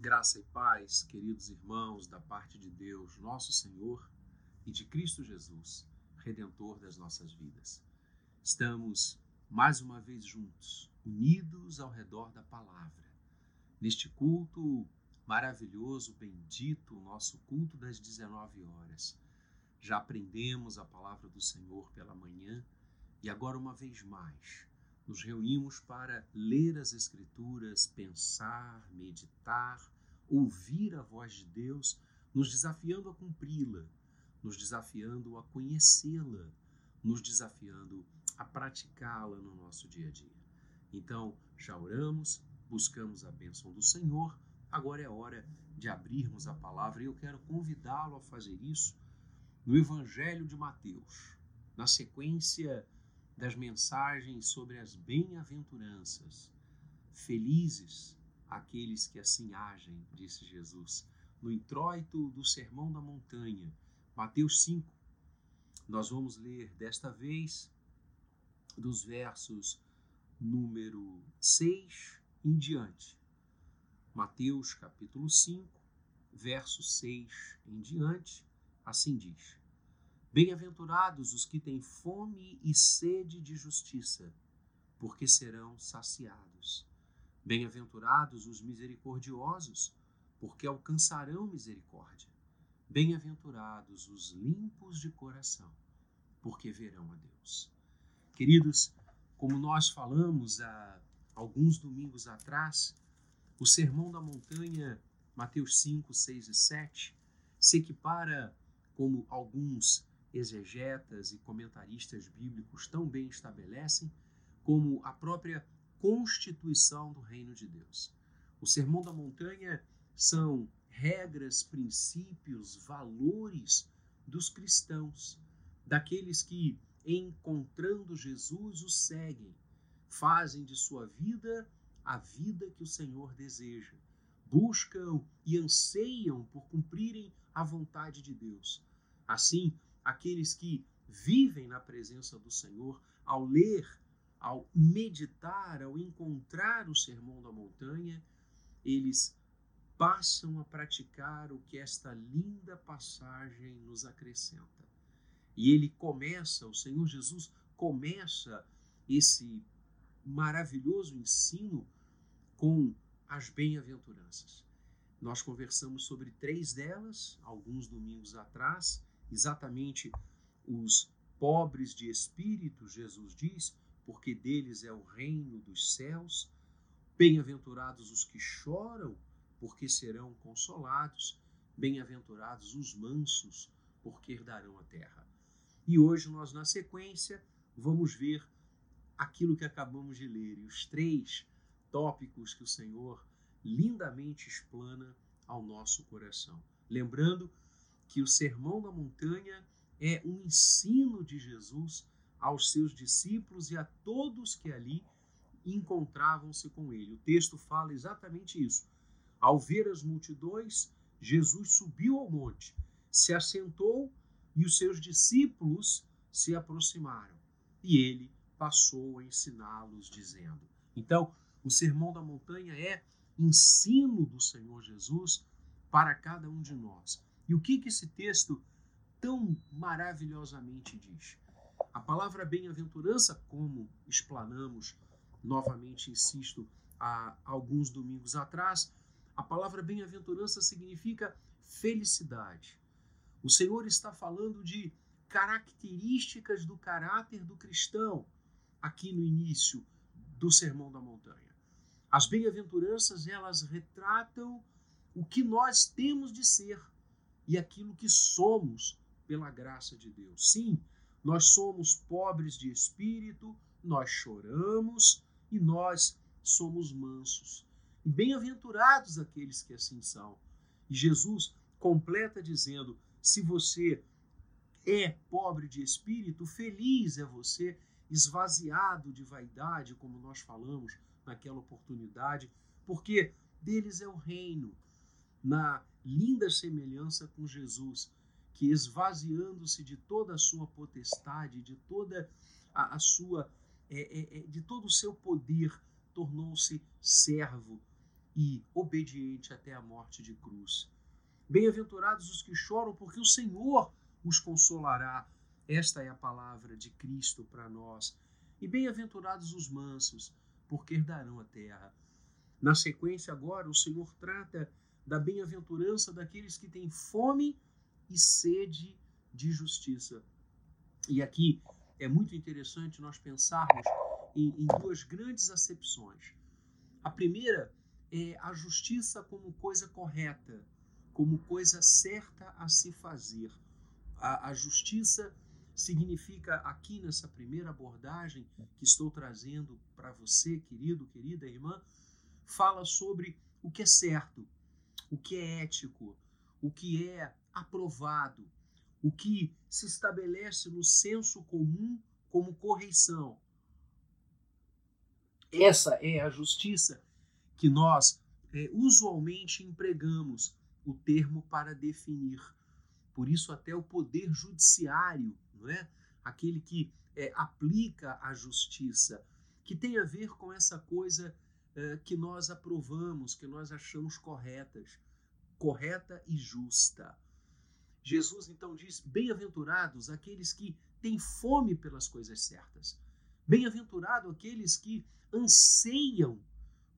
Graça e paz, queridos irmãos, da parte de Deus, nosso Senhor, e de Cristo Jesus, Redentor das nossas vidas. Estamos mais uma vez juntos, unidos ao redor da palavra, neste culto maravilhoso, bendito, o nosso culto das 19 horas. Já aprendemos a palavra do Senhor pela manhã e agora, uma vez mais, nos reunimos para ler as Escrituras, pensar, meditar, ouvir a voz de Deus, nos desafiando a cumpri-la, nos desafiando a conhecê-la, nos desafiando a praticá-la no nosso dia a dia. Então, já oramos, buscamos a bênção do Senhor, agora é hora de abrirmos a palavra e eu quero convidá-lo a fazer isso no Evangelho de Mateus, na sequência das mensagens sobre as bem-aventuranças. Felizes aqueles que assim agem, disse Jesus, no introito do Sermão da Montanha, Mateus 5. Nós vamos ler desta vez dos versos número 6 em diante. Mateus capítulo 5, verso 6 em diante, assim diz: Bem-aventurados os que têm fome e sede de justiça, porque serão saciados. Bem-aventurados os misericordiosos, porque alcançarão misericórdia. Bem-aventurados os limpos de coração, porque verão a Deus. Queridos, como nós falamos há alguns domingos atrás, o Sermão da Montanha, Mateus 5, 6 e 7, se equipara, como alguns exegetas e comentaristas bíblicos tão bem estabelecem, como a própria constituição do reino de Deus. O Sermão da Montanha são regras, princípios, valores dos cristãos, daqueles que, encontrando Jesus, o seguem, fazem de sua vida a vida que o Senhor deseja, buscam e anseiam por cumprirem a vontade de Deus. Assim, aqueles que vivem na presença do Senhor, ao ler, ao meditar, ao encontrar o Sermão da Montanha, eles passam a praticar o que esta linda passagem nos acrescenta. E ele começa, o Senhor Jesus começa esse maravilhoso ensino com as bem-aventuranças. Nós conversamos sobre três delas alguns domingos atrás exatamente os pobres de espírito, Jesus diz, porque deles é o reino dos céus. Bem-aventurados os que choram, porque serão consolados. Bem-aventurados os mansos, porque herdarão a terra. E hoje nós, na sequência, vamos ver aquilo que acabamos de ler e os três tópicos que o Senhor lindamente explana ao nosso coração. Lembrando que o Sermão da Montanha é um ensino de Jesus aos seus discípulos e a todos que ali encontravam-se com ele. O texto fala exatamente isso. Ao ver as multidões, Jesus subiu ao monte, se assentou e os seus discípulos se aproximaram. E ele passou a ensiná-los, dizendo. Então, o Sermão da Montanha é ensino do Senhor Jesus para cada um de nós. E o que, que esse texto tão maravilhosamente diz? A palavra bem-aventurança, como explanamos novamente, insisto, há alguns domingos atrás, a palavra bem-aventurança significa felicidade. O Senhor está falando de características do caráter do cristão aqui no início do Sermão da Montanha. As bem-aventuranças, elas retratam o que nós temos de ser e aquilo que somos pela graça de Deus. Sim, nós somos pobres de espírito, nós choramos e nós somos mansos. E bem-aventurados aqueles que assim são. E Jesus completa dizendo: se você é pobre de espírito, feliz é você, esvaziado de vaidade, como nós falamos naquela oportunidade, porque deles é o reino. Na linda semelhança com Jesus, que esvaziando-se de toda a sua potestade, de toda a, a sua, é, é, é de todo o seu poder, tornou-se servo e obediente até a morte de cruz. Bem-aventurados os que choram, porque o Senhor os consolará. Esta é a palavra de Cristo para nós. E bem-aventurados os mansos, porque herdarão a terra. Na sequência, agora, o Senhor trata da bem-aventurança daqueles que têm fome e sede de justiça. E aqui é muito interessante nós pensarmos em, em duas grandes acepções. A primeira é a justiça como coisa correta, como coisa certa a se fazer. A, a justiça significa, aqui nessa primeira abordagem que estou trazendo para você, querido, querida irmã, fala sobre o que é certo, o que é ético, o que é aprovado, o que se estabelece no senso comum como correição. Essa é a justiça que nós é, usualmente empregamos o termo para definir. Por isso, até o poder judiciário, não é? aquele que é, aplica a justiça, que tem a ver com essa coisa é, que nós aprovamos, que nós achamos corretas, correta e justa. Jesus então diz: Bem-aventurados aqueles que têm fome pelas coisas certas. Bem-aventurado aqueles que anseiam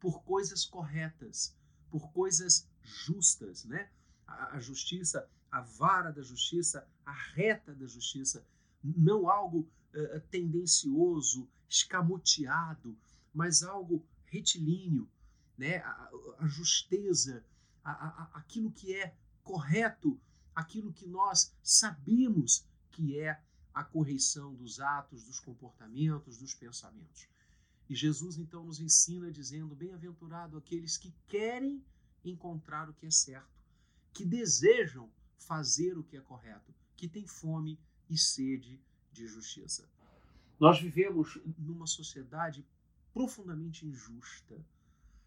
por coisas corretas, por coisas justas, né? A, a justiça, a vara da justiça, a reta da justiça, não algo uh, tendencioso, escamoteado, mas algo retilíneo, né? a, a justeza, a, a, aquilo que é correto, aquilo que nós sabemos que é a correção dos atos, dos comportamentos, dos pensamentos. E Jesus então nos ensina dizendo: Bem-aventurado aqueles que querem encontrar o que é certo, que desejam fazer o que é correto, que têm fome e sede de justiça. Nós vivemos numa sociedade profundamente injusta.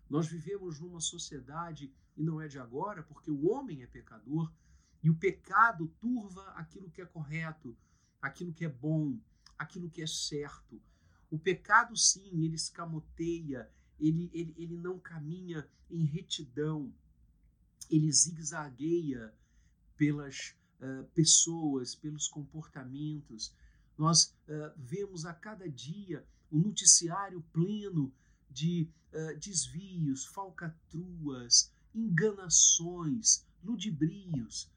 Nós vivemos numa sociedade, e não é de agora, porque o homem é pecador, e o pecado turva aquilo que é correto, aquilo que é bom, aquilo que é certo. O pecado, sim, ele escamoteia, ele, ele, ele não caminha em retidão, ele zigue-zagueia pelas uh, pessoas, pelos comportamentos. Nós uh, vemos a cada dia um noticiário pleno de uh, desvios, falcatruas, enganações, ludibrios.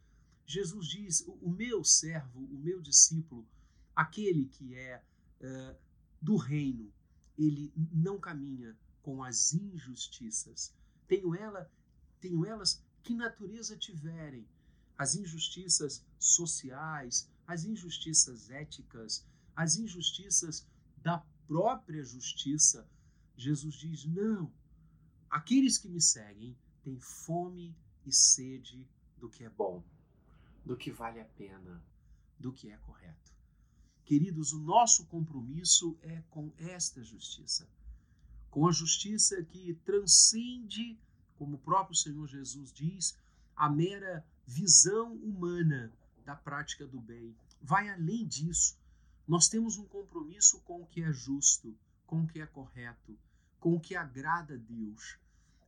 Jesus diz: o, meu servo, o meu discípulo, aquele que é uh, do reino, ele não caminha com as injustiças. Tenho ela, tenho elas que natureza tiverem, as injustiças sociais, as injustiças éticas, as injustiças da própria justiça, Jesus diz: não, aqueles que me seguem têm fome e sede do que é bom, do que vale a pena, do que é correto. Queridos, o nosso compromisso é com esta justiça, com a justiça que transcende, como o próprio Senhor Jesus diz, a mera visão humana da prática do bem. Vai além disso nós temos um compromisso com o que é justo, com o que é correto, com o que agrada a Deus.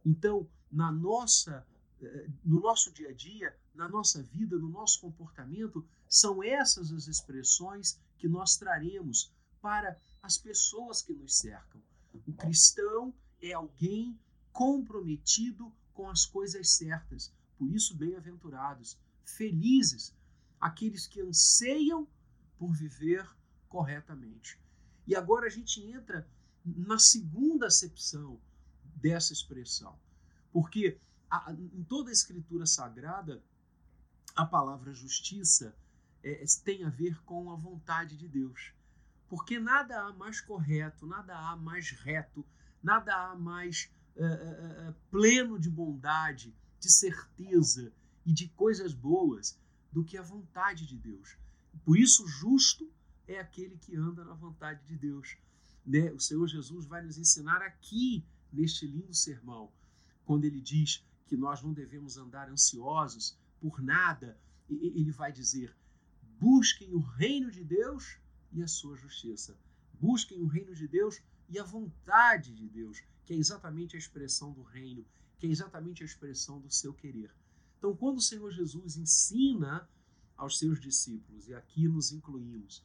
Então, na nossa, eh, no nosso dia a dia, na nossa vida, no nosso comportamento, são essas as expressões que nós traremos para as pessoas que nos cercam. O cristão é alguém comprometido com as coisas certas. Por isso, bem-aventurados, felizes aqueles que anseiam por viver corretamente. E agora a gente entra na segunda acepção dessa expressão, porque a, em toda a escritura sagrada, a palavra justiça é, tem a ver com a vontade de Deus. Porque nada há mais correto, nada há mais reto, nada há mais é, é, é pleno de bondade, de certeza e de coisas boas do que a vontade de Deus. Por isso, justo é aquele que anda na vontade de Deus. Né? O Senhor Jesus vai nos ensinar aqui, neste lindo sermão, quando ele diz que nós não devemos andar ansiosos por nada, ele vai dizer: busquem o reino de Deus e a sua justiça. Busquem o reino de Deus e a vontade de Deus, que é exatamente a expressão do reino, que é exatamente a expressão do seu querer. Então, quando o Senhor Jesus ensina aos seus discípulos, e aqui nos incluímos,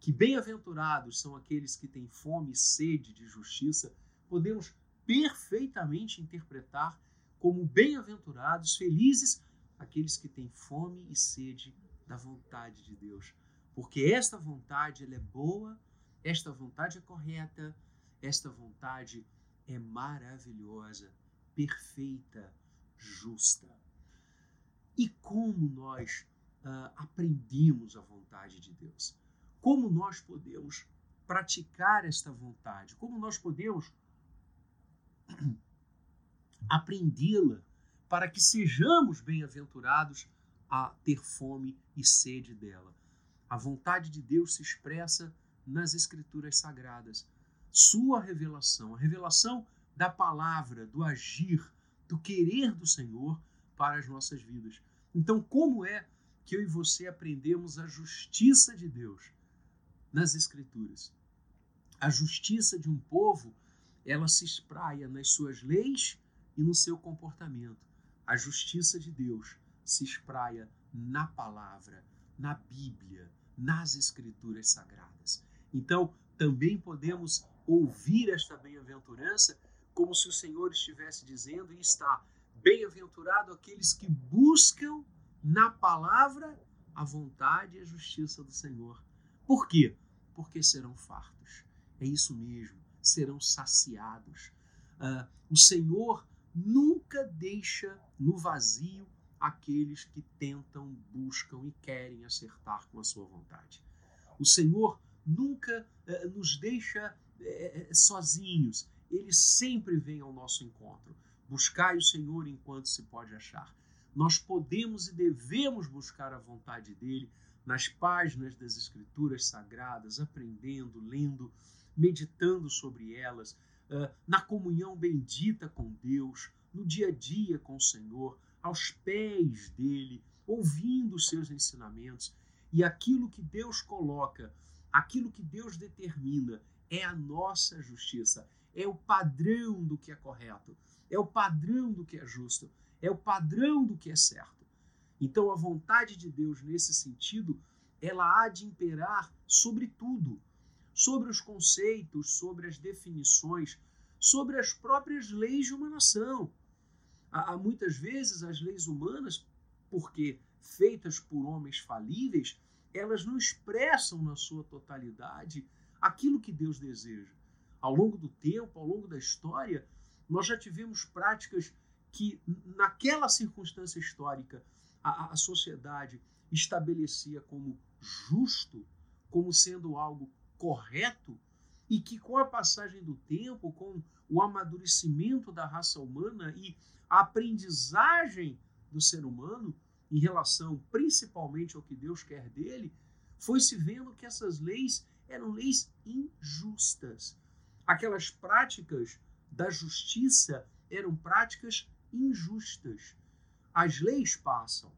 que bem-aventurados são aqueles que têm fome e sede de justiça, podemos perfeitamente interpretar como bem-aventurados, felizes, aqueles que têm fome e sede da vontade de Deus. Porque esta vontade ela é boa, esta vontade é correta, esta vontade é maravilhosa, perfeita, justa. E como nós uh, aprendemos a vontade de Deus? Como nós podemos praticar esta vontade? Como nós podemos aprendê-la para que sejamos bem-aventurados a ter fome e sede dela? A vontade de Deus se expressa nas Escrituras Sagradas. Sua revelação, a revelação da palavra, do agir, do querer do Senhor para as nossas vidas. Então, como é que eu e você aprendemos a justiça de Deus nas Escrituras? A justiça de um povo, ela se espraia nas suas leis e no seu comportamento. A justiça de Deus se espraia na palavra, na Bíblia, nas Escrituras Sagradas. Então, também podemos ouvir esta bem-aventurança como se o Senhor estivesse dizendo e está bem-aventurado aqueles que buscam na palavra a vontade e a justiça do Senhor. Por quê? Porque serão fartos. É isso mesmo, serão saciados. Uh, o Senhor nunca deixa no vazio aqueles que tentam, buscam e querem acertar com a sua vontade. O Senhor nunca uh, nos deixa uh, sozinhos ele sempre vem ao nosso encontro. Buscai o Senhor enquanto se pode achar. Nós podemos e devemos buscar a vontade dele nas páginas das Escrituras Sagradas, aprendendo, lendo, meditando sobre elas, na comunhão bendita com Deus, no dia a dia com o Senhor, aos pés dele, ouvindo os seus ensinamentos. E aquilo que Deus coloca, aquilo que Deus determina, é a nossa justiça, é o padrão do que é correto, é o padrão do que é justo, é o padrão do que é certo. Então, a vontade de Deus, nesse sentido, ela há de imperar sobre tudo, sobre os conceitos, sobre as definições, sobre as próprias leis de uma nação. Há, muitas vezes as leis humanas, porque feitas por homens falíveis, elas não expressam na sua totalidade aquilo que Deus deseja ao longo do tempo, ao longo da história, nós já tivemos práticas que, naquela circunstância histórica, a, a sociedade estabelecia como justo, como sendo algo correto, e que com a passagem do tempo, com o amadurecimento da raça humana e a aprendizagem do ser humano em relação principalmente ao que Deus quer dele, foi se vendo que essas leis eram leis injustas, Aquelas práticas da justiça eram práticas injustas. As leis passam,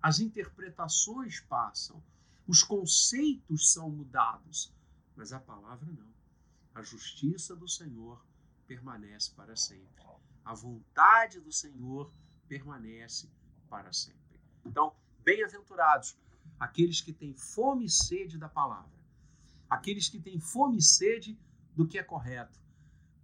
as interpretações passam, os conceitos são mudados, mas a palavra não. A justiça do Senhor permanece para sempre. A vontade do Senhor permanece para sempre. Então, bem-aventurados aqueles que têm fome e sede da palavra, aqueles que têm fome e sede do que é correto,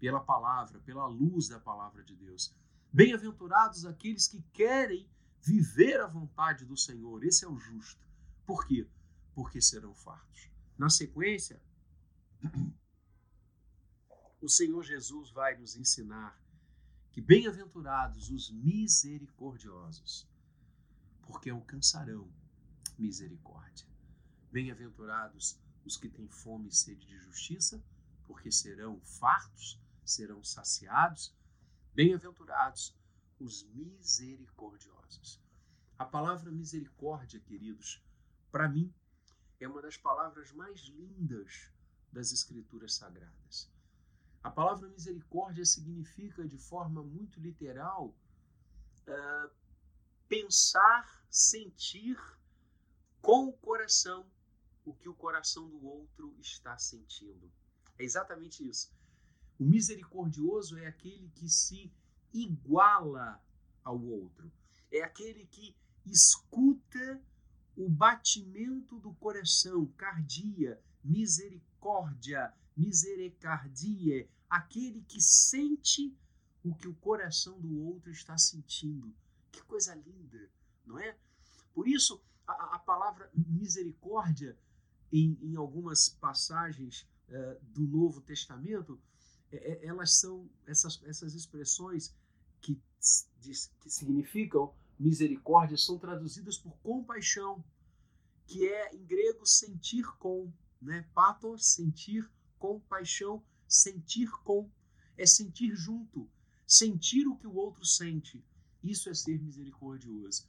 pela palavra, pela luz da palavra de Deus. Bem-aventurados aqueles que querem viver a vontade do Senhor, esse é o justo. Por quê? Porque serão fartos. Na sequência, o Senhor Jesus vai nos ensinar que bem-aventurados os misericordiosos, porque alcançarão misericórdia. Bem-aventurados os que têm fome e sede de justiça, porque serão fartos, serão saciados. Bem-aventurados os misericordiosos. A palavra misericórdia, queridos, para mim, é uma das palavras mais lindas das Escrituras Sagradas. A palavra misericórdia significa, de forma muito literal, uh, pensar, sentir com o coração o que o coração do outro está sentindo. É exatamente isso. O misericordioso é aquele que se iguala ao outro. É aquele que escuta o batimento do coração, cardia, misericórdia, misericardie, aquele que sente o que o coração do outro está sentindo. Que coisa linda, não é? Por isso, a, a palavra misericórdia, em, em algumas passagens uh, do Novo Testamento, é, é, elas são essas, essas expressões que, que significam misericórdia são traduzidas por compaixão, que é em grego sentir com, né? Pathos, sentir, compaixão, sentir com, é sentir junto, sentir o que o outro sente. Isso é ser misericordioso.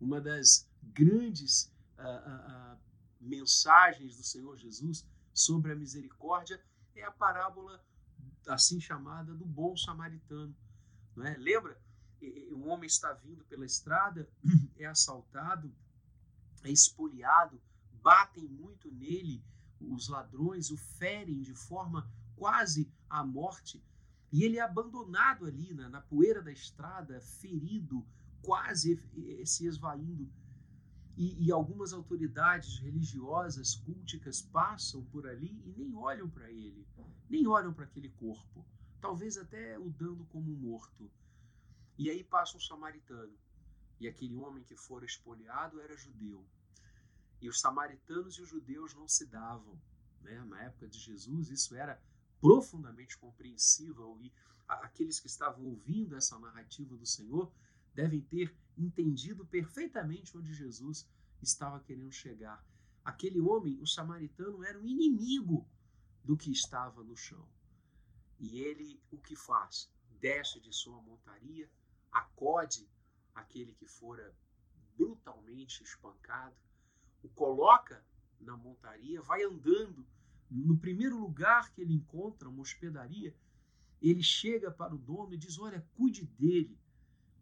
Uma das grandes uh, uh, mensagens do Senhor Jesus sobre a misericórdia é a parábola assim chamada do bom samaritano. Não é? Lembra? Um homem está vindo pela estrada, é assaltado, é espoliado, batem muito nele, os ladrões o ferem de forma quase à morte, e ele é abandonado ali na, na poeira da estrada, ferido, quase se esvaindo. E, e, algumas autoridades religiosas, culticas, passam por ali e nem olham para ele, nem olham para aquele corpo, talvez até o dando como morto. E aí passa um samaritano, e aquele homem que fora espoliado era judeu. E os samaritanos e os judeus não se davam. Né? Na época de Jesus, isso era profundamente compreensível e aqueles que estavam ouvindo essa narrativa do Senhor devem ter entendido perfeitamente onde Jesus estava querendo chegar. Aquele homem, o samaritano, era um inimigo do que estava no chão. E ele o que faz? Desce de sua montaria, acode aquele que fora brutalmente espancado, o coloca na montaria, vai andando. No primeiro lugar que ele encontra, uma hospedaria, ele chega para o dono e diz: Olha, cuide dele,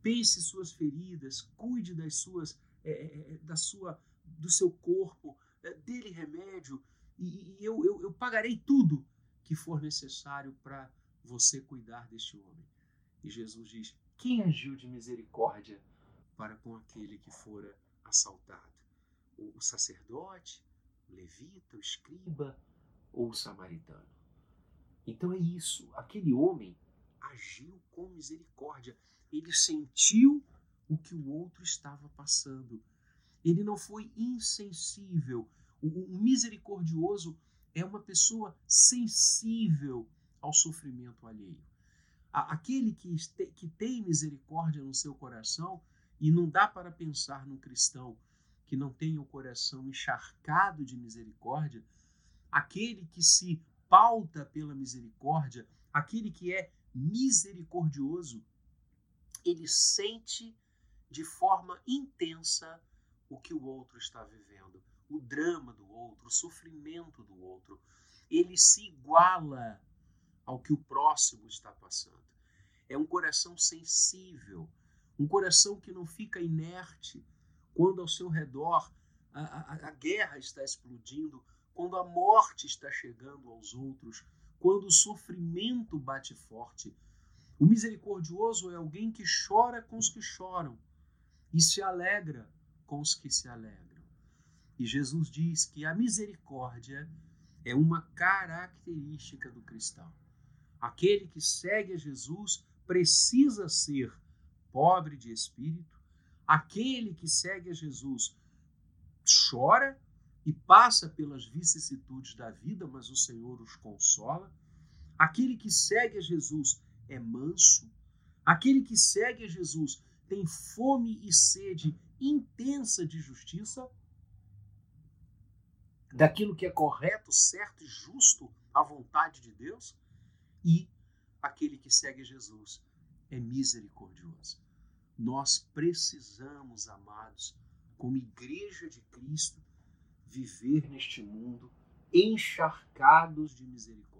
pense suas feridas, cuide das suas, é, é, é, da sua, do seu corpo, é, dele remédio, e, e eu, eu, eu pagarei tudo que for necessário para você cuidar deste homem. E Jesus diz: Quem agiu de misericórdia para com aquele que fora assaltado? O, o sacerdote, o levita, o escriba ou o samaritano? Então é isso. Aquele homem agiu com misericórdia ele sentiu o que o outro estava passando. Ele não foi insensível. O, misericordioso é uma pessoa sensível ao sofrimento alheio. Aquele que, que tem misericórdia no seu coração, e não dá para pensar num cristão que não tem o coração encharcado de misericórdia, aquele que se pauta pela misericórdia, aquele que é misericordioso, ele sente de forma intensa o que o outro está vivendo, o drama do outro, o sofrimento do outro. Ele se iguala ao que o próximo está passando. É um coração sensível, um coração que não fica inerte quando ao seu redor a, a, a guerra está explodindo, quando a morte está chegando aos outros, quando o sofrimento bate forte o misericordioso é alguém que chora com os que choram e se alegra com os que se alegram. E Jesus diz que a misericórdia é uma característica do cristão. Aquele que segue a Jesus precisa ser pobre de espírito. Aquele que segue a Jesus chora e passa pelas vicissitudes da vida, mas o Senhor os consola. Aquele que segue a Jesus é manso. Aquele que segue a Jesus tem fome e sede intensa de justiça, daquilo que é correto, certo e justo à vontade de Deus. E aquele que segue a Jesus é misericordioso. Nós precisamos, amados, como igreja de Cristo, viver neste mundo encharcados de misericórdia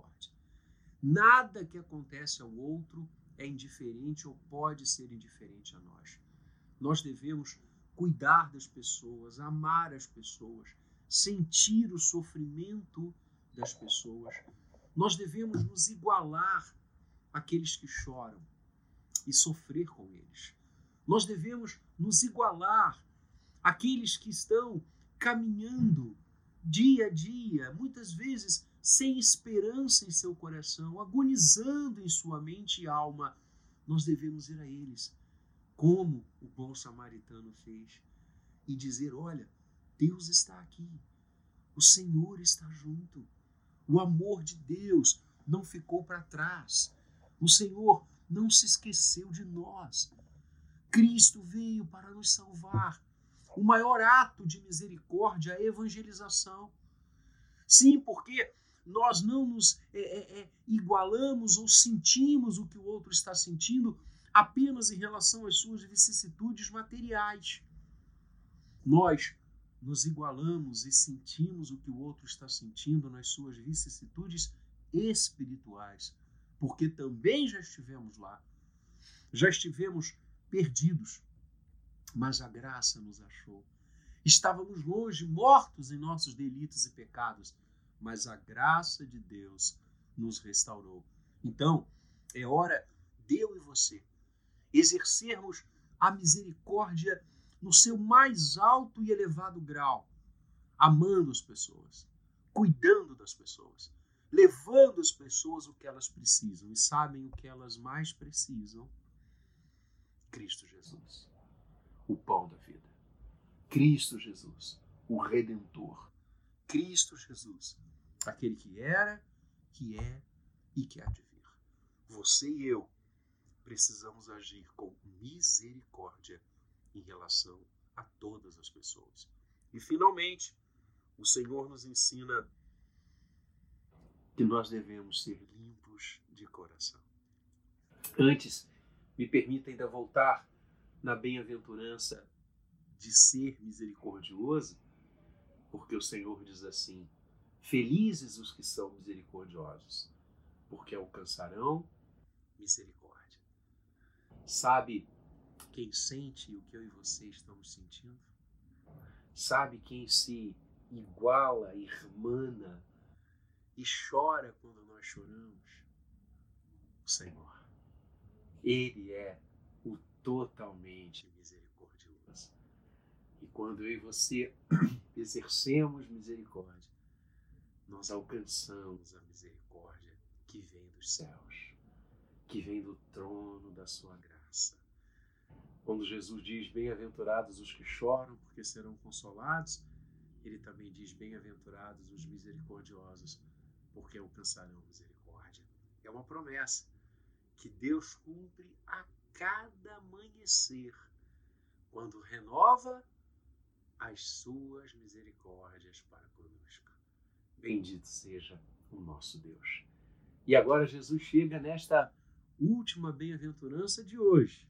Nada que acontece ao outro é indiferente ou pode ser indiferente a nós. Nós devemos cuidar das pessoas, amar as pessoas, sentir o sofrimento das pessoas. Nós devemos nos igualar àqueles que choram. e sofrer com eles. Nós devemos nos igualar àqueles que estão caminhando dia a dia, muitas vezes sem esperança em seu coração, agonizando em sua mente e alma. Nós devemos ir a eles, como o bom samaritano fez, e dizer: Olha, Deus está aqui, o Senhor está junto, o amor de Deus não ficou para trás, o Senhor não se esqueceu de nós. Cristo veio para nos salvar. O maior ato de misericórdia é a evangelização. Sim, porque nós não nos é, é, é, igualamos ou sentimos o que o outro está sentindo apenas em relação às suas vicissitudes materiais. Nós nos igualamos e sentimos o que o outro está sentindo nas suas vicissitudes espirituais, porque também já estivemos lá, já estivemos perdidos, mas a graça nos achou. Estávamos longe, mortos em nossos delitos e pecados, mas a graça de Deus nos restaurou. Então, é hora de eu e você exercermos a misericórdia no seu mais alto e elevado grau, amando as pessoas, cuidando das pessoas, levando as pessoas o que elas precisam e sabem o que elas mais precisam. Cristo Jesus o pão da vida. Cristo Jesus, o Redentor. Cristo Jesus, aquele que era, que é e que há de vir. Você e eu precisamos agir com misericórdia em relação a todas as pessoas. E finalmente, o Senhor nos ensina que nós devemos ser limpos de coração. Antes, me permita ainda voltar na bem-aventurança de ser misericordioso, porque o Senhor diz assim: Felizes os que são misericordiosos, porque alcançarão misericórdia. Sabe quem sente o que eu e você estamos sentindo? Sabe quem se iguala, irmana e chora quando nós choramos? O Senhor. Ele é totalmente misericordioso. E quando eu e você exercemos misericórdia, nós alcançamos a misericórdia que vem dos céus, que vem do trono da sua graça. Quando Jesus diz: Bem-aventurados os que choram, porque serão consolados, ele também diz: Bem-aventurados os misericordiosos, porque alcançarão misericórdia. É uma promessa que Deus cumpre a cada amanhecer, quando renova as suas misericórdias para conosco. Bendito seja o nosso Deus. E agora Jesus chega nesta última bem-aventurança de hoje.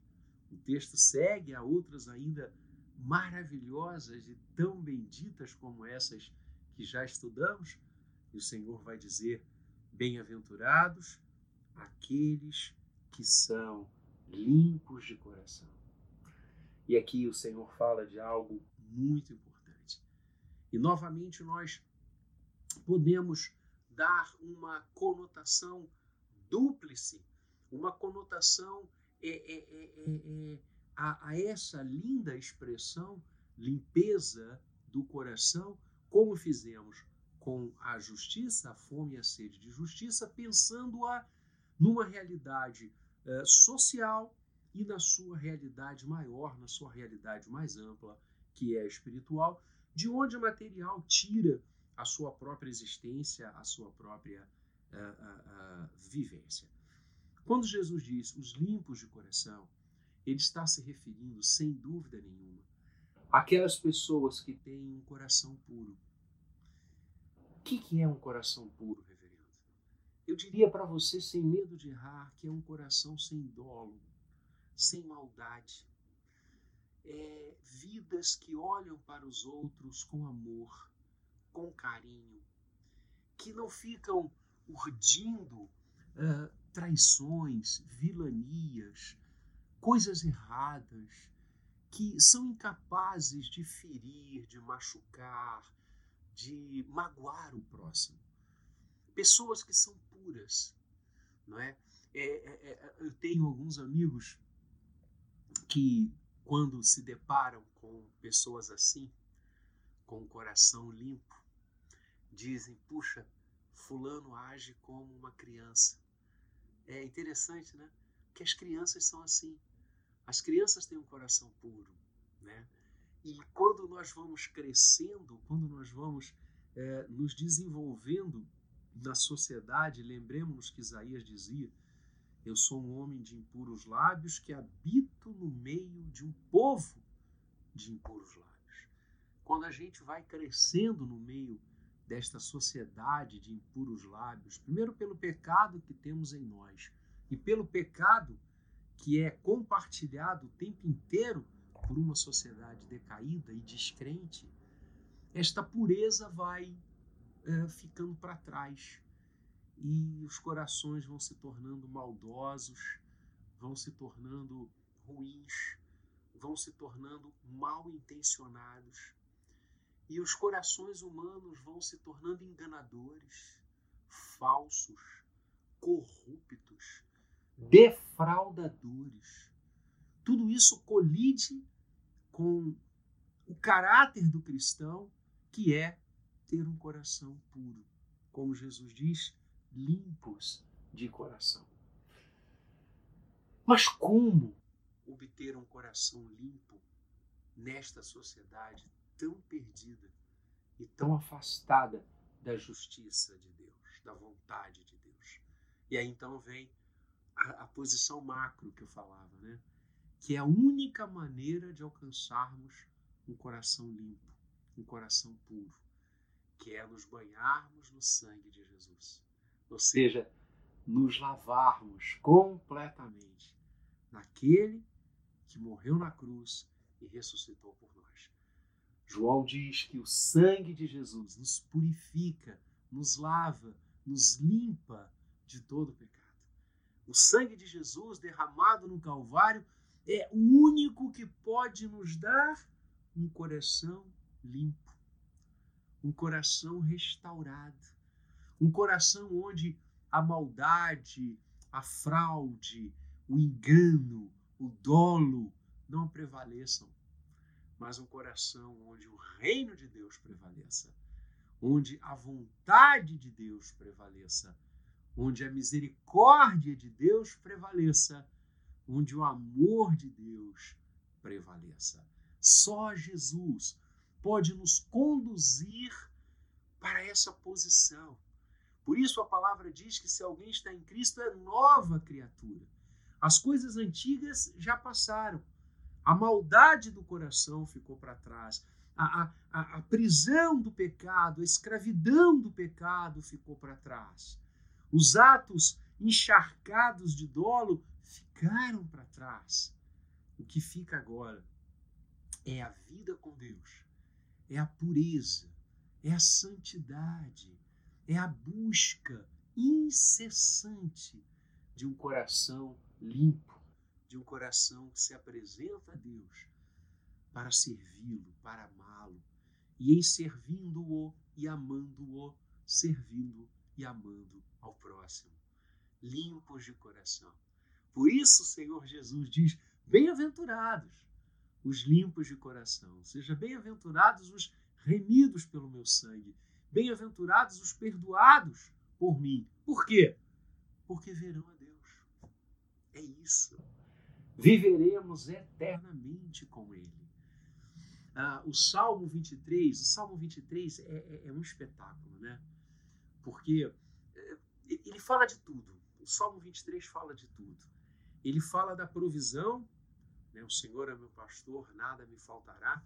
O texto segue a outras ainda maravilhosas e tão benditas como essas que já estudamos. E o Senhor vai dizer: Bem-aventurados aqueles que são limpos de coração. E aqui o Senhor fala de algo muito importante. E novamente nós podemos dar uma conotação dúplice, uma conotação é, é, é, é, é a, a essa linda expressão, limpeza do coração, como fizemos com a justiça, a fome e a sede de justiça, pensando-a numa realidade eh, social e na sua realidade maior, na sua realidade mais ampla, que é espiritual, de onde o material tira a sua própria existência, a sua própria uh, vivência. Quando Jesus diz os limpos de coração, ele está se referindo, sem dúvida nenhuma, àquelas pessoas que têm um coração puro. O que, que é um coração puro, eu diria para você, sem medo de errar, que é um coração sem dolo, sem maldade. É, vidas que olham para os outros com amor, com carinho, que não ficam urdindo uh, traições, vilanias, coisas erradas, que são incapazes de ferir, de machucar, de magoar o próximo. Pessoas que são puras, não é? é, é, é eu tenho alguns amigos que, quando se deparam com pessoas assim, com o coração limpo, dizem: puxa, Fulano age como uma criança. É interessante, né? Que as crianças são assim. As crianças têm um coração puro, né? E quando nós vamos crescendo, quando nós vamos é, nos desenvolvendo na sociedade, lembremos-nos que Isaías dizia: Eu sou um homem de impuros lábios que habito no meio de um povo de impuros lábios. Quando a gente vai crescendo no meio desta sociedade de impuros lábios, primeiro pelo pecado que temos em nós e pelo pecado que é compartilhado o tempo inteiro por uma sociedade decaída e descrente, esta pureza vai é, ficando para trás e os corações vão se tornando maldosos, vão se tornando ruins, vão se tornando mal intencionados e os corações humanos vão se tornando enganadores, falsos, corruptos, defraudadores. Tudo isso colide com o caráter do cristão, que é ter um coração puro. Como Jesus diz, limpos de coração. Mas como obter um coração limpo nesta sociedade tão perdida e tão afastada da justiça de Deus, da vontade de Deus. E aí então vem a, a posição macro que eu falava, né? Que é a única maneira de alcançarmos um coração limpo, um coração puro, que é nos banharmos no sangue de Jesus. Ou seja, nos lavarmos completamente naquele que morreu na cruz e ressuscitou por João diz que o sangue de Jesus nos purifica, nos lava, nos limpa de todo pecado. O sangue de Jesus derramado no Calvário é o único que pode nos dar um coração limpo, um coração restaurado, um coração onde a maldade, a fraude, o engano, o dolo não prevaleçam, mas um coração onde o reino de Deus prevaleça, onde a vontade de Deus prevaleça, onde a misericórdia de Deus prevaleça, onde o amor de Deus prevaleça. Só Jesus pode nos conduzir para essa posição. Por isso a palavra diz que se alguém está em Cristo é nova criatura. As coisas antigas já passaram a maldade do coração ficou para trás. A, a, a, prisão do pecado, a escravidão do pecado ficou para trás. Os atos encharcados de dolo ficaram para trás. O que fica agora é a vida com Deus, é a pureza, é a santidade, é a busca incessante de um coração limpo de um coração que se apresenta a Deus para servi-lo, para amá-lo, e em servindo-o e amando-o, servindo e amando ao próximo, limpos de coração. Por isso o Senhor Jesus diz: Bem-aventurados os limpos de coração, seja bem-aventurados os remidos pelo meu sangue, bem-aventurados os perdoados por mim. Por quê? Porque verão a Deus. É isso viveremos eternamente com Ele. Ah, o Salmo 23, o Salmo 23 é, é, é um espetáculo, né? Porque é, ele fala de tudo. O Salmo 23 fala de tudo. Ele fala da provisão, né? o Senhor é meu pastor, nada me faltará,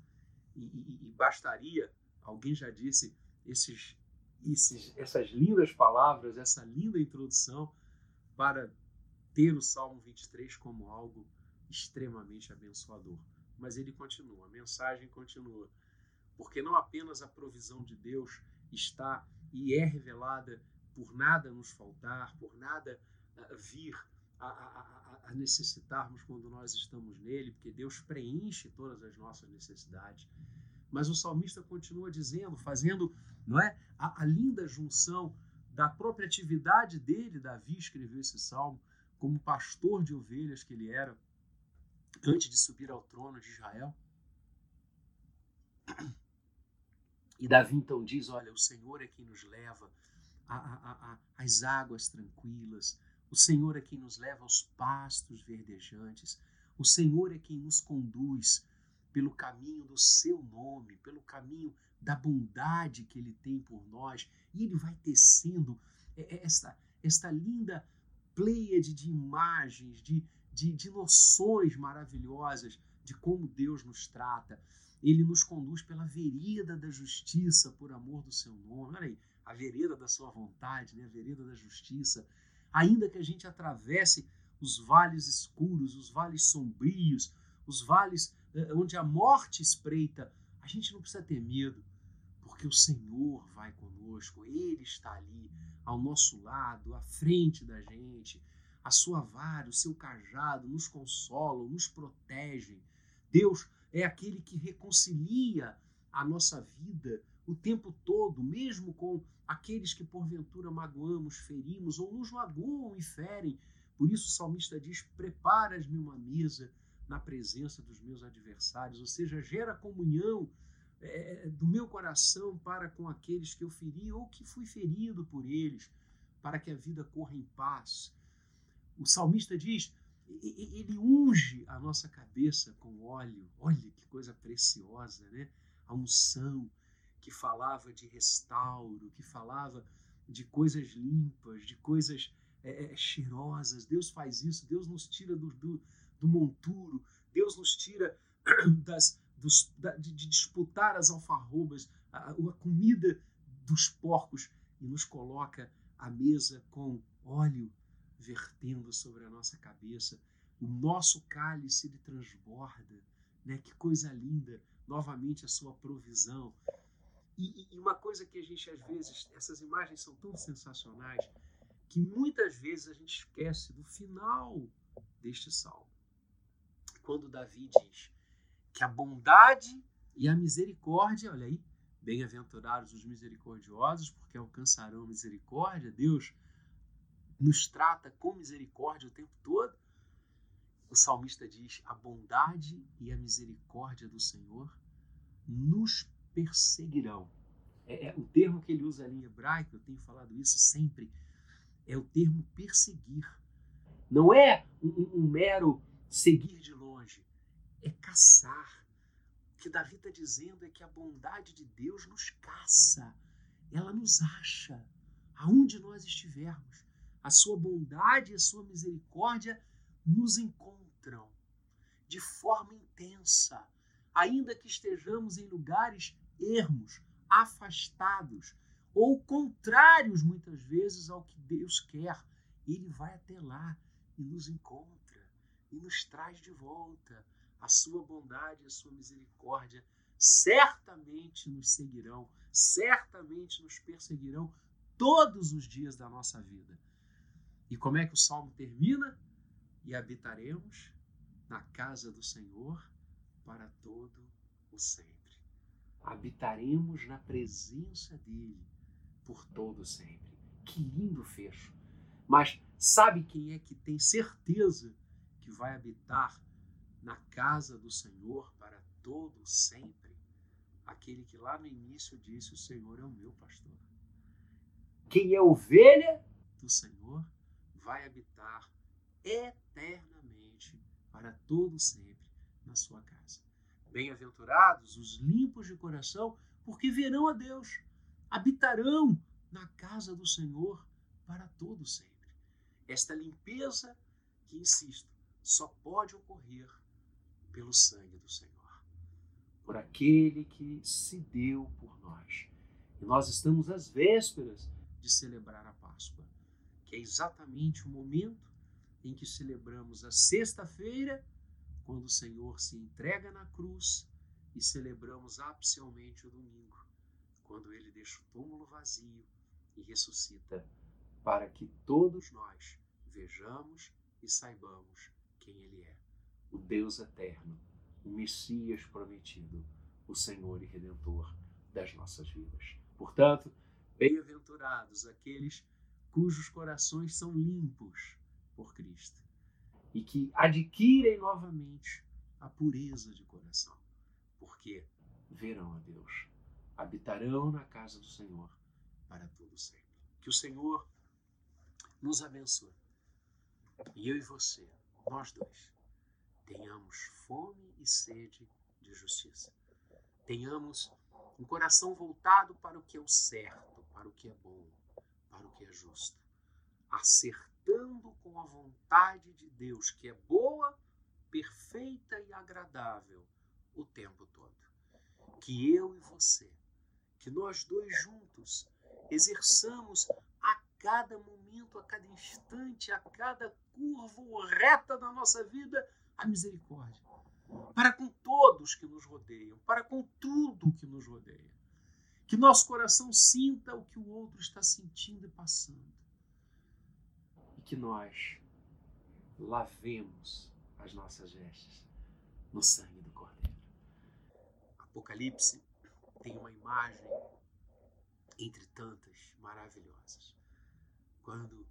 e, e, e bastaria, alguém já disse, esses, esses, essas lindas palavras, essa linda introdução para ter o Salmo 23 como algo extremamente abençoador. Mas ele continua, a mensagem continua. Porque não apenas a provisão de Deus está e é revelada por nada nos faltar, por nada uh, vir a, a, a, necessitarmos quando nós estamos nele, porque Deus preenche todas as nossas necessidades. Mas o salmista continua dizendo, fazendo não é, a, a linda junção da própria atividade dele, Davi escreveu esse salmo, como pastor de ovelhas que ele era, antes de subir ao trono de Israel. E Davi então diz: Olha, o Senhor é quem nos leva às águas tranquilas, o Senhor é quem nos leva aos pastos verdejantes, o Senhor é quem nos conduz pelo caminho do seu nome, pelo caminho da bondade que ele tem por nós, e ele vai tecendo é, é, esta, esta linda pleiade de imagens, de, de, de noções maravilhosas de como Deus nos trata. Ele nos conduz pela vereda da justiça por amor do seu nome. Olha aí, a vereda da sua vontade, né? a vereda da justiça. Ainda que a gente atravesse os vales escuros, os vales sombrios, os vales eh, onde a morte espreita, a gente não precisa ter medo, porque o Senhor vai conosco, Ele está ali, ao nosso lado, à frente da gente. A sua vara, o seu cajado nos consolam, nos protegem. Deus é aquele que reconcilia a nossa vida o tempo todo, mesmo com aqueles que porventura magoamos, ferimos ou nos magoam e ferem. Por isso o salmista diz: Preparas-me uma mesa na presença dos meus adversários, ou seja, gera comunhão é, do meu coração para com aqueles que eu feri ou que fui ferido por eles, para que a vida corra em paz. O salmista diz: ele unge a nossa cabeça com óleo. Olha que coisa preciosa, né? A unção que falava de restauro, que falava de coisas limpas, de coisas é, é cheirosas. Deus faz isso, Deus nos tira do, do, do monturo, Deus nos tira das, dos, da, de, de, disputar as alfarrobas, a, a comida dos porcos e nos coloca à mesa com óleo vertendo sobre a nossa cabeça. O nosso cálice ele transborda, né? Que coisa linda! Novamente a sua provisão. E, e uma coisa que a gente às vezes, essas imagens são tão sensacionais que muitas vezes a gente esquece do final deste salmo. Quando Davi diz: que a bondade e a misericórdia, olha aí, bem-aventurados os misericordiosos, porque alcançarão misericórdia. Deus nos trata com misericórdia o tempo todo. O salmista diz: a bondade e a misericórdia do Senhor nos perseguirão. É, é, o termo que ele usa ali em hebraico, eu tenho falado isso sempre, é o termo perseguir. Não é um, um mero seguir de longe, é caçar. O que Davi está dizendo é que a bondade de Deus nos caça, ela nos acha, aonde nós estivermos. A sua bondade e a sua misericórdia nos encontram de forma intensa, ainda que estejamos em lugares ermos, afastados ou contrários muitas vezes ao que Deus quer. Ele vai até lá e nos encontra e nos traz de volta a sua bondade a sua misericórdia certamente nos seguirão, certamente nos perseguirão todos os dias da nossa vida. E como é que o salmo termina? E habitaremos na casa do Senhor para todo o sempre. Habitaremos na presença dele por todo sempre. Que lindo fecho. Mas sabe quem é que tem certeza que vai habitar na casa do Senhor para todo sempre. Aquele que lá no início disse: O Senhor é o meu pastor. Quem é ovelha do Senhor vai habitar eternamente para todo sempre na sua casa. Bem-aventurados os limpos de coração, porque verão a Deus. Habitarão na casa do Senhor para todo sempre. Esta limpeza que insisto, só pode ocorrer pelo sangue do Senhor, por aquele que se deu por nós. E nós estamos às vésperas de celebrar a Páscoa, que é exatamente o momento em que celebramos a sexta-feira, quando o Senhor se entrega na cruz, e celebramos apcialmente o domingo, quando ele deixa o túmulo vazio e ressuscita, para que todos nós vejamos e saibamos quem ele é o Deus eterno, o Messias prometido, o Senhor e Redentor das nossas vidas. Portanto, bem-aventurados aqueles cujos corações são limpos por Cristo, e que adquirem novamente a pureza de coração, porque verão a Deus, habitarão na casa do Senhor para todo sempre. Que o Senhor nos abençoe. E eu e você, nós dois, tenhamos fome e sede de justiça. Tenhamos um coração voltado para o que é o certo, para o que é bom, para o que é justo, acertando com a vontade de Deus, que é boa, perfeita e agradável o tempo todo. Que eu e você, que nós dois juntos exerçamos a cada momento, a cada instante, a cada curva ou reta da nossa vida a misericórdia. Para com todos que nos rodeiam, para com tudo que nos rodeia. Que nosso coração sinta o que o outro está sentindo e passando. E que nós lavemos as nossas vestes no sangue do Cordeiro. Apocalipse tem uma imagem entre tantas maravilhosas. Quando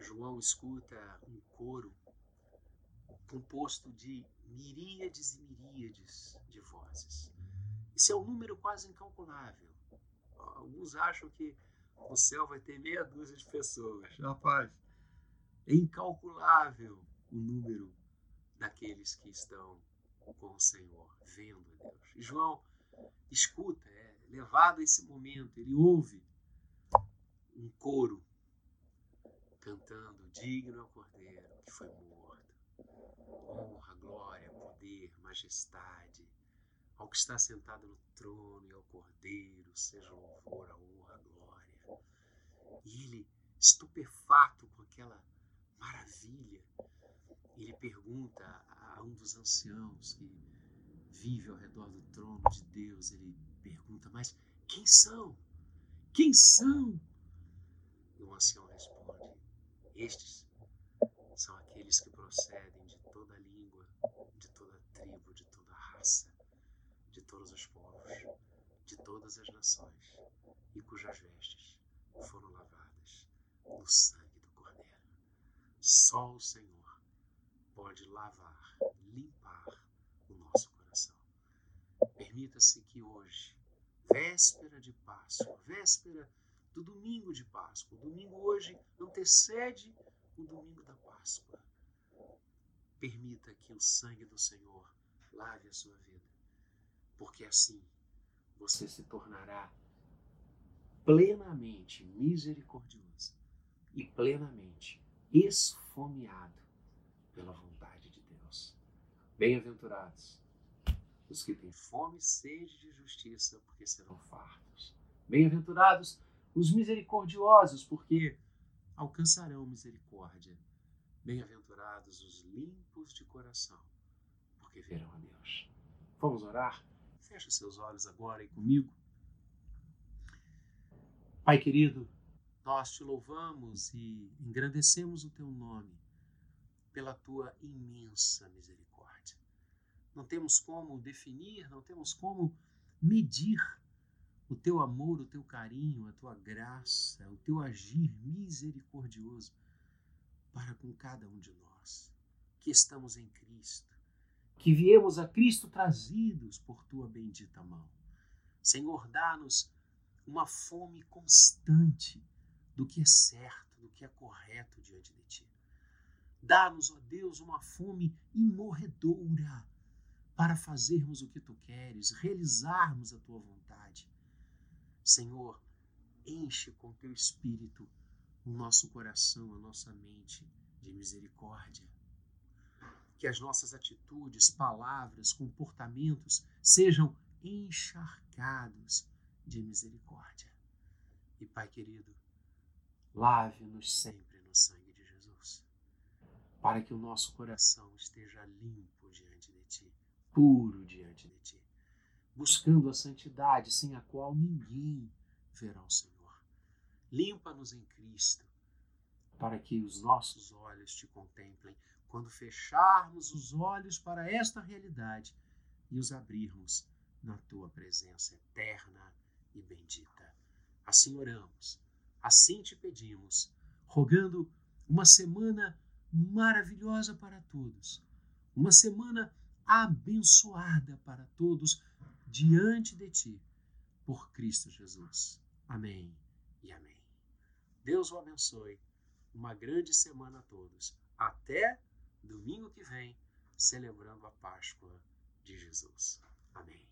João escuta um coro composto de miríades e miríades de vozes. Isso é um número quase incalculável. Alguns acham que o céu vai ter meia dúzia de pessoas. Rapaz, é incalculável o número daqueles que estão com o Senhor, vendo a Deus. E João escuta, é levado a esse momento, ele ouve um coro cantando digno ao Cordeiro que foi morto. Honra, glória, poder, majestade ao que está sentado no trono e ao Cordeiro, seja louvor, a honra, a glória. E ele, estupefato com aquela maravilha, ele pergunta a um dos anciãos que vive ao redor do trono de Deus, ele pergunta, mas quem são? Quem são? E o ancião responde: Estes são aqueles que procedem de toda língua, de toda tribo, de toda raça, de todos os povos, de todas as nações, e cujas vestes foram lavadas no sangue. Só o Senhor pode lavar, limpar o nosso coração. Permita-se que hoje, véspera de Páscoa, véspera do domingo de Páscoa. O domingo hoje antecede o domingo da Páscoa. Permita que o sangue do Senhor lave a sua vida, porque assim você se tornará plenamente misericordioso e plenamente esfomeado pela vontade de Deus. Bem-aventurados os que têm fome e sede de justiça, porque serão fartos. Bem-aventurados os misericordiosos, porque alcançarão misericórdia. Bem-aventurados os limpos de coração, porque verão a Deus. Vamos orar? Feche seus olhos agora e comigo. Pai querido, nós te louvamos e engrandecemos o teu nome pela tua imensa misericórdia. Não temos como definir, não temos como medir o teu amor, o teu carinho, a tua graça, o teu agir misericordioso para com cada um de nós que estamos em Cristo, que viemos a Cristo trazidos por tua bendita mão. Senhor, dá-nos uma fome constante do que é certo, do que é correto diante de ti. Dá-nos, ó Deus, uma fome imorredoura para fazermos o que tu queres, realizarmos a tua vontade. Senhor, enche com teu espírito o nosso coração, a nossa mente de misericórdia. Que as nossas atitudes, palavras, comportamentos sejam encharcados de misericórdia. E Pai querido, lave-nos sempre no sangue de Jesus, para que o nosso coração esteja limpo diante de Ti, puro diante de Ti buscando a santidade sem a qual ninguém verá o Senhor. Limpa-nos em Cristo, para que os nossos olhos te contemplem quando fecharmos os olhos para esta realidade e os abrirmos na tua presença eterna e bendita. Assim oramos, assim te pedimos, rogando uma semana maravilhosa para todos, uma semana abençoada para todos diante de ti, por Cristo Jesus. Amém e amém. Deus o abençoe. Uma grande semana a todos. Até domingo que vem, celebrando a Páscoa de Jesus. Amém.